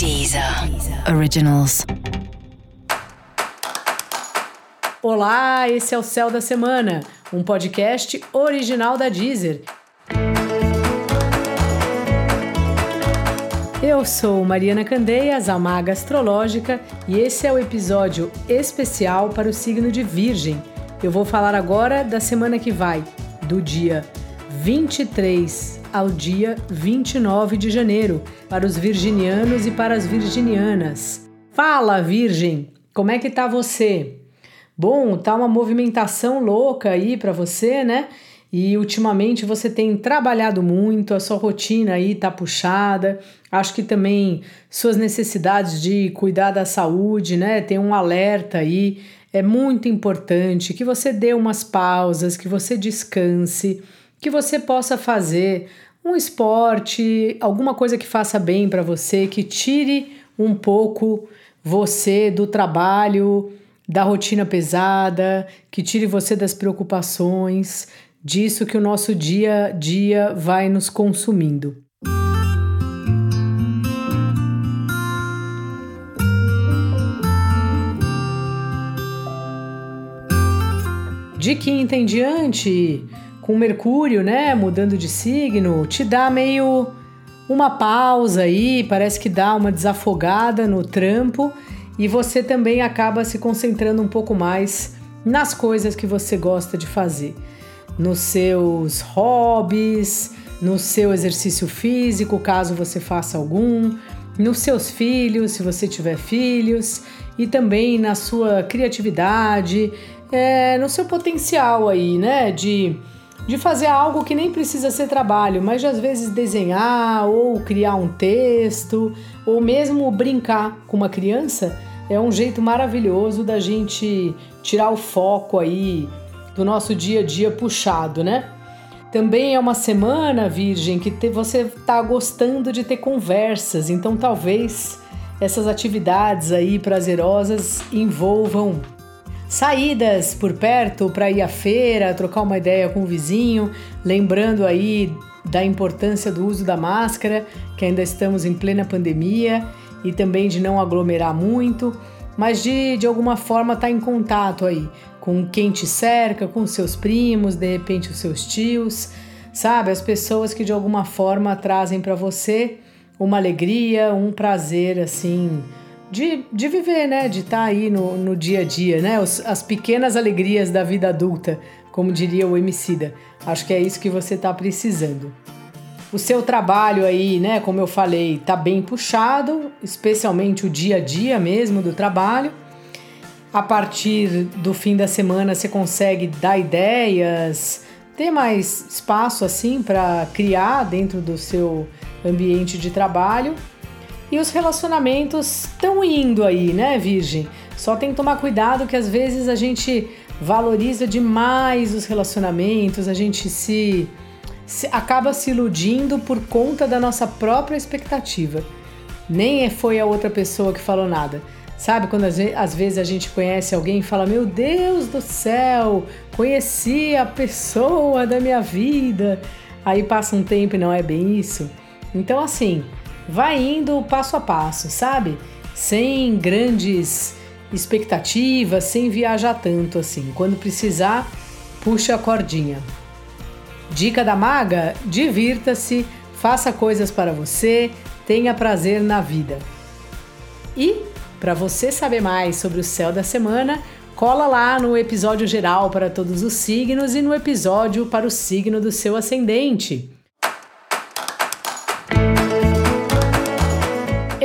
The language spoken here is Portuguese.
Deezer Originals. Olá, esse é o Céu da Semana, um podcast original da Deezer. Eu sou Mariana Candeias, a maga astrológica, e esse é o episódio especial para o signo de Virgem. Eu vou falar agora da semana que vai, do dia 23 ao dia 29 de janeiro, para os virginianos e para as virginianas. Fala, Virgem, como é que tá você? Bom, tá uma movimentação louca aí para você, né? E ultimamente você tem trabalhado muito, a sua rotina aí tá puxada. Acho que também suas necessidades de cuidar da saúde, né? Tem um alerta aí. É muito importante que você dê umas pausas, que você descanse, que você possa fazer um esporte, alguma coisa que faça bem para você, que tire um pouco você do trabalho, da rotina pesada, que tire você das preocupações, disso que o nosso dia a dia vai nos consumindo. De quinta em diante, com Mercúrio, né, mudando de signo, te dá meio uma pausa aí, parece que dá uma desafogada no trampo e você também acaba se concentrando um pouco mais nas coisas que você gosta de fazer, nos seus hobbies, no seu exercício físico, caso você faça algum, nos seus filhos, se você tiver filhos, e também na sua criatividade, é, no seu potencial aí, né, de de fazer algo que nem precisa ser trabalho, mas de às vezes desenhar ou criar um texto ou mesmo brincar com uma criança é um jeito maravilhoso da gente tirar o foco aí do nosso dia a dia puxado, né? Também é uma semana, Virgem, que te, você está gostando de ter conversas, então talvez essas atividades aí prazerosas envolvam saídas por perto para ir à feira, trocar uma ideia com o vizinho, lembrando aí da importância do uso da máscara, que ainda estamos em plena pandemia, e também de não aglomerar muito, mas de, de alguma forma estar tá em contato aí com quem te cerca, com seus primos, de repente os seus tios, sabe? As pessoas que de alguma forma trazem para você uma alegria, um prazer assim de, de viver, né? De estar tá aí no, no dia a dia, né? Os, as pequenas alegrias da vida adulta, como diria o Emicida. Acho que é isso que você está precisando. O seu trabalho aí, né? Como eu falei, tá bem puxado, especialmente o dia a dia mesmo do trabalho. A partir do fim da semana você consegue dar ideias, ter mais espaço assim para criar dentro do seu ambiente de trabalho e os relacionamentos estão indo aí, né, Virgem? Só tem que tomar cuidado que às vezes a gente valoriza demais os relacionamentos, a gente se, se acaba se iludindo por conta da nossa própria expectativa. Nem é, foi a outra pessoa que falou nada. Sabe quando às vezes a gente conhece alguém e fala: Meu Deus do céu, conheci a pessoa da minha vida. Aí passa um tempo e não é bem isso. Então, assim, vai indo passo a passo, sabe? Sem grandes expectativas, sem viajar tanto assim. Quando precisar, puxa a cordinha. Dica da maga: divirta-se, faça coisas para você, tenha prazer na vida. E para você saber mais sobre o céu da semana, cola lá no episódio geral para todos os signos e no episódio para o signo do seu ascendente.